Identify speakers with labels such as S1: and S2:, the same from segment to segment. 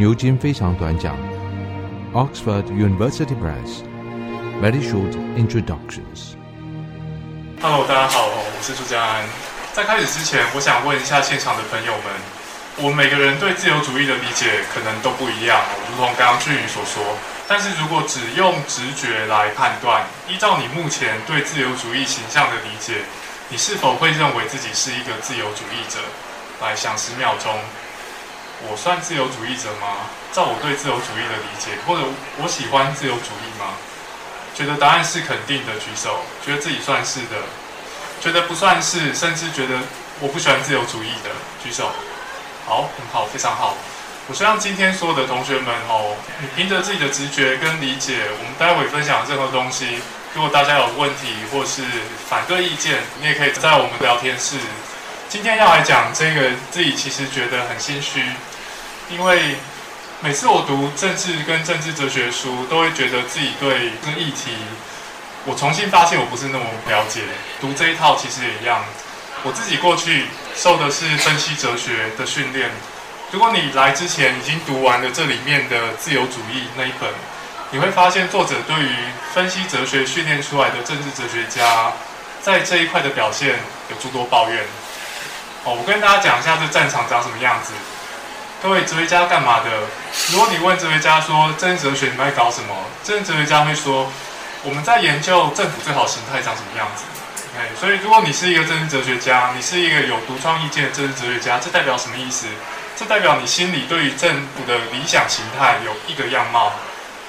S1: 牛津非常短讲，Oxford University Press Very Short Introductions。
S2: Hello，大家好，我是朱家安。在开始之前，我想问一下现场的朋友们，我们每个人对自由主义的理解可能都不一样，如同刚刚俊宇所说。但是如果只用直觉来判断，依照你目前对自由主义形象的理解，你是否会认为自己是一个自由主义者？来想十秒钟。我算自由主义者吗？照我对自由主义的理解，或者我喜欢自由主义吗？觉得答案是肯定的，举手。觉得自己算是的，觉得不算是，甚至觉得我不喜欢自由主义的，举手。好，很好，非常好。我希望今天所有的同学们哦，你凭着自己的直觉跟理解，我们待会分享任何东西，如果大家有问题或是反对意见，你也可以在我们聊天室。今天要来讲这个，自己其实觉得很心虚。因为每次我读政治跟政治哲学书，都会觉得自己对这个议题，我重新发现我不是那么了解。读这一套其实也一样，我自己过去受的是分析哲学的训练。如果你来之前已经读完了这里面的自由主义那一本，你会发现作者对于分析哲学训练出来的政治哲学家，在这一块的表现有诸多抱怨。哦，我跟大家讲一下这战场长什么样子。各位哲学家干嘛的？如果你问哲学家说政治哲学你们在搞什么？政治哲学家会说我们在研究政府最好形态长什么样子。OK，所以如果你是一个政治哲学家，你是一个有独创意见的政治哲学家，这代表什么意思？这代表你心里对于政府的理想形态有一个样貌，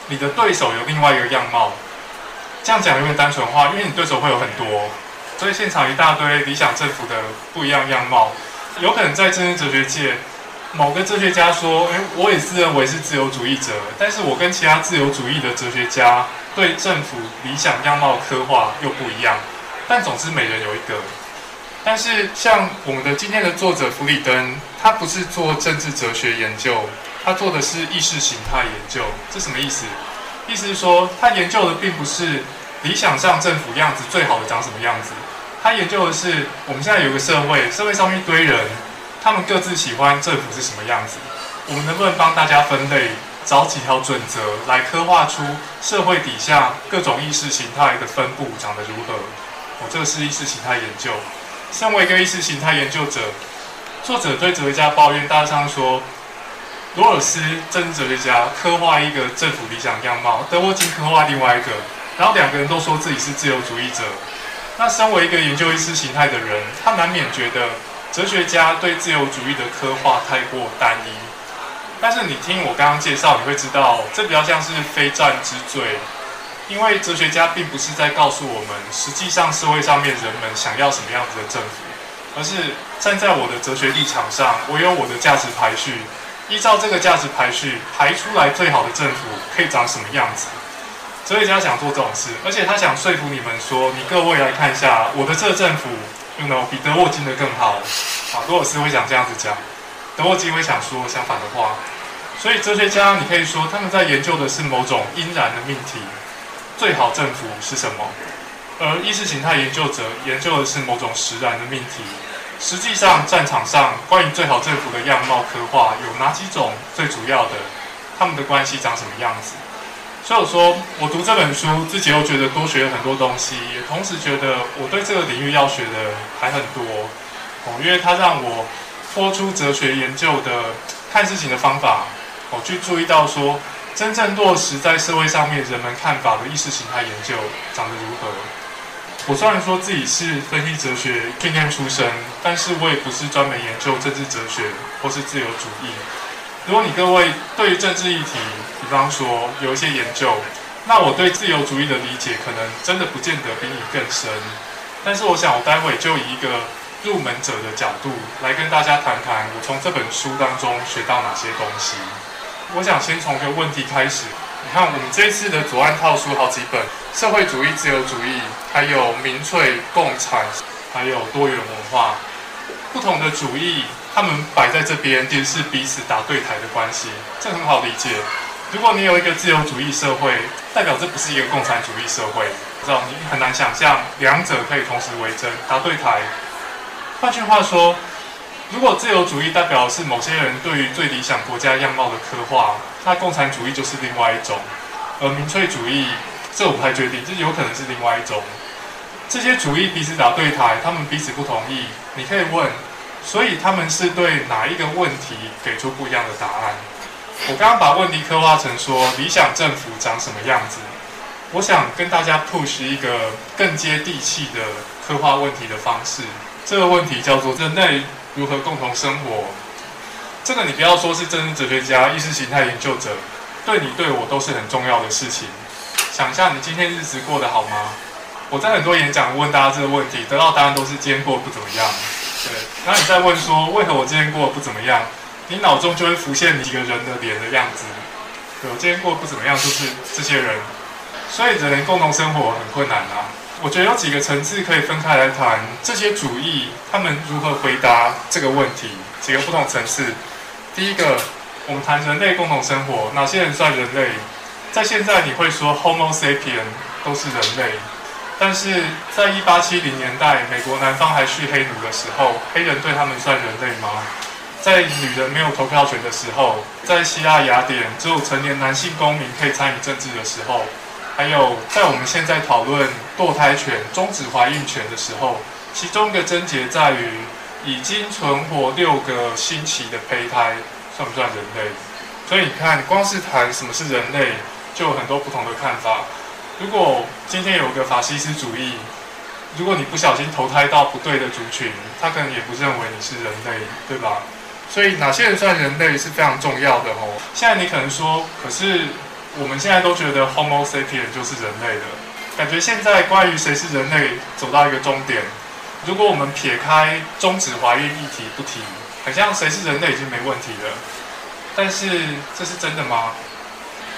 S2: 你的对手有另外一个样貌。这样讲有点单纯化，因为你对手会有很多，所以现场一大堆理想政府的不一样样貌，有可能在政治哲学界。某个哲学家说：“诶，我也自认为是自由主义者，但是我跟其他自由主义的哲学家对政府理想样貌刻画又不一样。但总之每人有一个。但是像我们的今天的作者弗里登，他不是做政治哲学研究，他做的是意识形态研究。这什么意思？意思是说，他研究的并不是理想上政府样子最好的长什么样子，他研究的是我们现在有个社会，社会上面一堆人。”他们各自喜欢政府是什么样子？我们能不能帮大家分类，找几条准则来刻画出社会底下各种意识形态的分布长得如何？我、这个是意识形态研究。身为一个意识形态研究者，作者对哲学家抱怨，大致上说，罗尔斯政治哲学家刻画一个政府理想样貌，德沃金刻画另外一个，然后两个人都说自己是自由主义者。那身为一个研究意识形态的人，他难免觉得。哲学家对自由主义的刻画太过单一，但是你听我刚刚介绍，你会知道这比较像是非战之罪，因为哲学家并不是在告诉我们，实际上社会上面人们想要什么样子的政府，而是站在我的哲学立场上，我有我的价值排序，依照这个价值排序排出来最好的政府可以长什么样子。哲学家想做这种事，而且他想说服你们说，你各位来看一下我的这个政府。比德沃金的更好。啊，罗尔斯会想这样子讲，德沃金会想说相反的话。所以哲学家，你可以说他们在研究的是某种因然的命题，最好政府是什么？而意识形态研究者研究的是某种实然的命题。实际上，战场上关于最好政府的样貌刻画有哪几种？最主要的，他们的关系长什么样子？所以我说，我读这本书，自己又觉得多学了很多东西，也同时觉得我对这个领域要学的还很多哦，因为它让我脱出哲学研究的看事情的方法，我去注意到说，真正落实在社会上面人们看法的意识形态研究长得如何。我虽然说自己是分析哲学训练出身，但是我也不是专门研究政治哲学或是自由主义。如果你各位对于政治议题，比方说有一些研究，那我对自由主义的理解可能真的不见得比你更深。但是我想，我待会就以一个入门者的角度来跟大家谈谈，我从这本书当中学到哪些东西。我想先从一个问题开始。你看，我们这次的左岸套书好几本，社会主义、自由主义，还有民粹、共产，还有多元文化，不同的主义。他们摆在这边，其实是彼此打对台的关系，这很好理解。如果你有一个自由主义社会，代表这不是一个共产主义社会，知道你很难想象两者可以同时为真，打对台。换句话说，如果自由主义代表是某些人对于最理想国家样貌的刻画，那共产主义就是另外一种，而民粹主义，这我不太确定，这有可能是另外一种。这些主义彼此打对台，他们彼此不同意。你可以问，所以他们是对哪一个问题给出不一样的答案？我刚刚把问题刻画成说，理想政府长什么样子？我想跟大家 push 一个更接地气的刻画问题的方式。这个问题叫做人类如何共同生活？这个你不要说是政治哲学家、意识形态研究者，对你对我都是很重要的事情。想一下，你今天日子过得好吗？我在很多演讲问大家这个问题，得到答案都是今天过得不怎么样。对，然后你再问说为何我今天过得不怎么样？你脑中就会浮现几个人的脸的样子。对，我今天过不怎么样，就是这些人。所以人类共同生活很困难啊。我觉得有几个层次可以分开来谈，这些主义他们如何回答这个问题，几个不同层次。第一个，我们谈人类共同生活，哪些人算人类？在现在你会说 Homo sapien 都是人类，但是在一八七零年代，美国南方还蓄黑奴的时候，黑人对他们算人类吗？在女人没有投票权的时候，在希腊雅典只有成年男性公民可以参与政治的时候。还有，在我们现在讨论堕胎权、终止怀孕权的时候，其中一个症结在于，已经存活六个星期的胚胎算不算人类？所以你看，光是谈什么是人类，就有很多不同的看法。如果今天有个法西斯主义，如果你不小心投胎到不对的族群，他可能也不认为你是人类，对吧？所以哪些人算人类是非常重要的哦。现在你可能说，可是。我们现在都觉得 Homo sapien 就是人类的感觉。现在关于谁是人类走到一个终点，如果我们撇开终止怀孕议题不提，好像谁是人类已经没问题了。但是这是真的吗？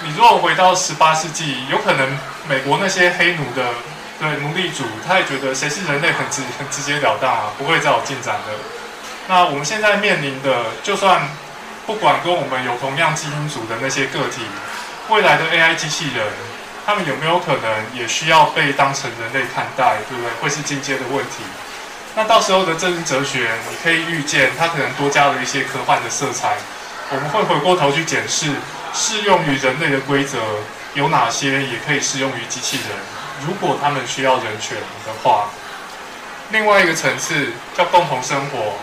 S2: 你如果回到十八世纪，有可能美国那些黑奴的对奴隶主，他也觉得谁是人类很直很直截了当啊，不会再有进展的。那我们现在面临的，就算不管跟我们有同样基因组的那些个体。未来的 AI 机器人，他们有没有可能也需要被当成人类看待，对不对？会是进阶的问题。那到时候的政治哲学，你可以预见，它可能多加了一些科幻的色彩。我们会回过头去检视，适用于人类的规则有哪些，也可以适用于机器人。如果他们需要人权的话，另外一个层次叫共同生活。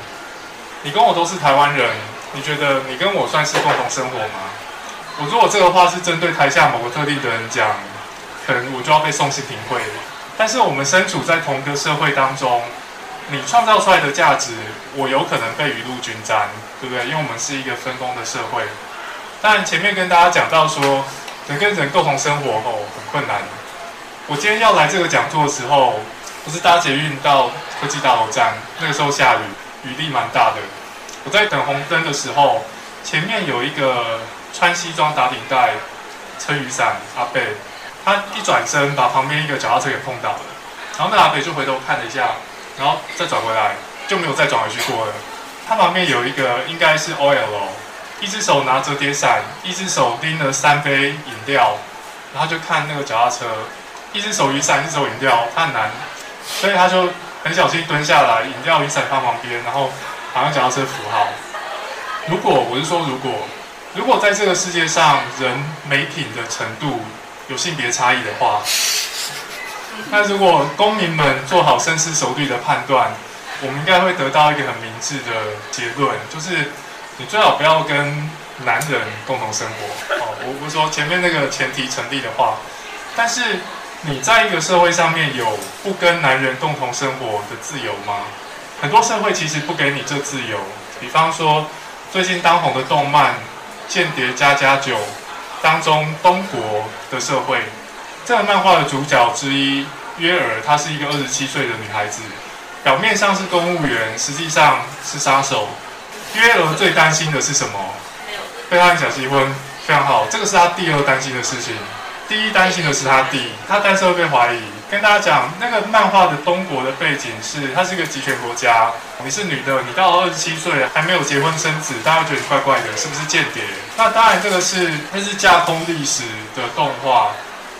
S2: 你跟我都是台湾人，你觉得你跟我算是共同生活吗？我如果这个话是针对台下某个特定的人讲，可能我就要被送性平会。但是我们身处在同一个社会当中，你创造出来的价值，我有可能被雨露均沾，对不对？因为我们是一个分工的社会。当然前面跟大家讲到说，人跟人共同生活后很困难。我今天要来这个讲座的时候，不是搭捷运到科技大楼站，那个时候下雨，雨力蛮大的。我在等红灯的时候，前面有一个。穿西装打领带、撑雨伞阿贝，他一转身把旁边一个脚踏车给碰倒了，然后那阿贝就回头看了一下，然后再转回来，就没有再转回去过了。他旁边有一个应该是 OL，一只手拿折叠伞，一只手拎了三杯饮料，然后就看那个脚踏车，一只手雨伞，一只手饮料，他很难，所以他就很小心蹲下来，饮料雨伞放旁边，然后好像脚踏车扶好。如果我是说如果。如果在这个世界上人美品的程度有性别差异的话，那如果公民们做好深思熟虑的判断，我们应该会得到一个很明智的结论，就是你最好不要跟男人共同生活。哦，我不是说前面那个前提成立的话，但是你在一个社会上面有不跟男人共同生活的自由吗？很多社会其实不给你这自由，比方说最近当红的动漫。间谍家家酒当中，东国的社会，这个漫画的主角之一约尔，她是一个二十七岁的女孩子，表面上是公务员，实际上是杀手。约尔最担心的是什么？被他小气婚，非常好，这个是他第二担心的事情。第一担心的是他弟，他担心会被怀疑。跟大家讲，那个漫画的东国的背景是，它是一个集权国家。你是女的，你到了二十七岁还没有结婚生子，大家会觉得你怪怪的，是不是间谍？那当然，这个是它是架空历史的动画。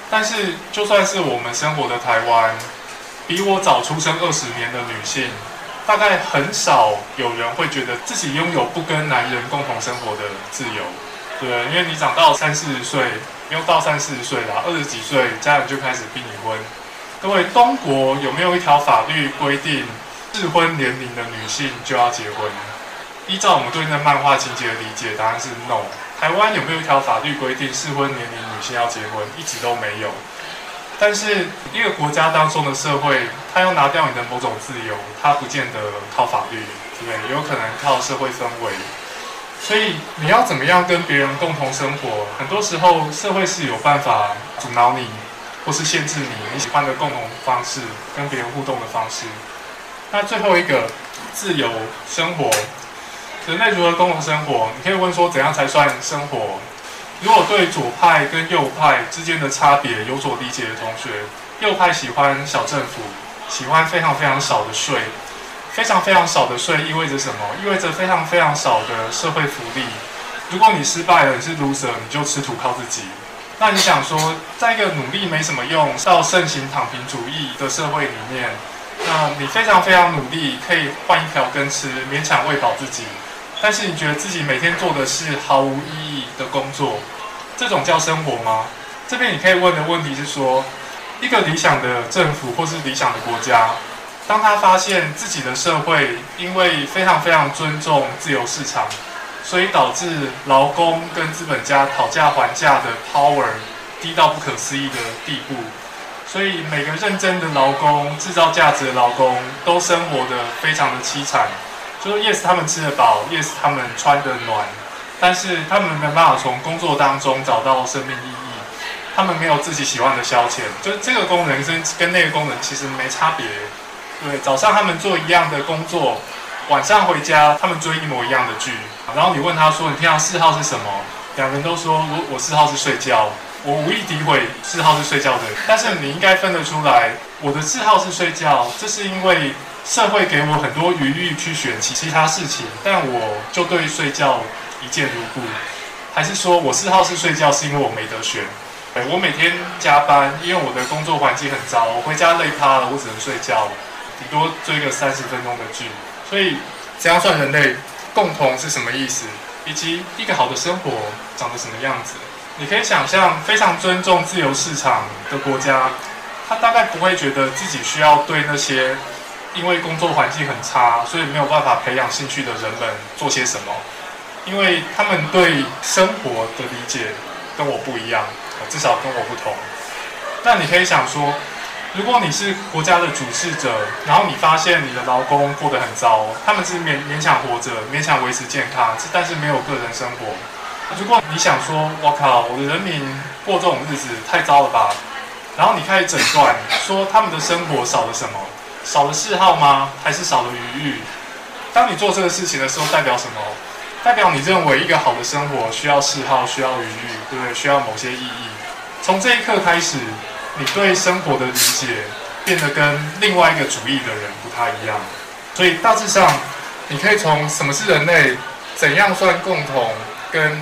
S2: 但是，就算是我们生活的台湾，比我早出生二十年的女性，大概很少有人会觉得自己拥有不跟男人共同生活的自由，对，因为你长到三四十岁，不用到三四十岁啦，二十几岁家人就开始逼你婚。各位，中国有没有一条法律规定适婚年龄的女性就要结婚？依照我们对那漫画情节的理解，答案是 no。台湾有没有一条法律规定适婚年龄女性要结婚？一直都没有。但是一个国家当中的社会，它要拿掉你的某种自由，它不见得靠法律，对？有可能靠社会氛围。所以你要怎么样跟别人共同生活？很多时候社会是有办法阻挠你，或是限制你你喜欢的共同方式，跟别人互动的方式。那最后一个自由生活，人类如何共同生活？你可以问说，怎样才算生活？如果对左派跟右派之间的差别有所理解的同学，右派喜欢小政府，喜欢非常非常少的税，非常非常少的税意味着什么？意味着非常非常少的社会福利。如果你失败了，你是 loser，你就吃土靠自己。那你想说，在一个努力没什么用到盛行躺平主义的社会里面，那你非常非常努力，可以换一条羹吃，勉强喂饱自己。但是你觉得自己每天做的是毫无意义的工作，这种叫生活吗？这边你可以问的问题是说，一个理想的政府或是理想的国家，当他发现自己的社会因为非常非常尊重自由市场，所以导致劳工跟资本家讨价还价的 power 低到不可思议的地步，所以每个认真的劳工、制造价值的劳工都生活得非常的凄惨。就是 yes，他们吃得饱；yes，他们穿得暖。但是他们没办法从工作当中找到生命意义。他们没有自己喜欢的消遣。就是这个功能跟跟那个功能其实没差别。对，早上他们做一样的工作，晚上回家他们追一模一样的剧。然后你问他说：“你平常嗜好是什么？”两人都说：“我我嗜好是睡觉。”我无意诋毁嗜好是睡觉的人，但是你应该分得出来，我的嗜好是睡觉，这是因为。社会给我很多余裕去选其其他事情，但我就对睡觉一见如故。还是说我嗜好是睡觉，是因为我没得选？我每天加班，因为我的工作环境很糟，我回家累趴了，我只能睡觉，顶多追个三十分钟的剧。所以，怎样算人类共同是什么意思？以及一个好的生活长得什么样子？你可以想象，非常尊重自由市场的国家，他大概不会觉得自己需要对那些。因为工作环境很差，所以没有办法培养兴趣的人们做些什么？因为他们对生活的理解跟我不一样，至少跟我不同。那你可以想说，如果你是国家的主事者，然后你发现你的劳工过得很糟，他们是勉勉强活着，勉强维持健康，但是没有个人生活。如果你想说，我靠，我的人民过这种日子太糟了吧？然后你开始诊断，说他们的生活少了什么？少了嗜好吗？还是少了余裕？当你做这个事情的时候，代表什么？代表你认为一个好的生活需要嗜好，需要余裕，对不对？需要某些意义。从这一刻开始，你对生活的理解变得跟另外一个主义的人不太一样。所以大致上，你可以从什么是人类，怎样算共同，跟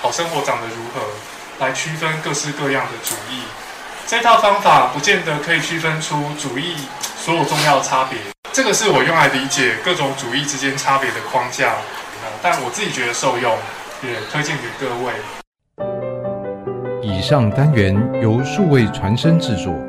S2: 好生活长得如何，来区分各式各样的主义。这套方法不见得可以区分出主义所有重要差别，这个是我用来理解各种主义之间差别的框架，但我自己觉得受用，也推荐给各位。
S1: 以上单元由数位传声制作。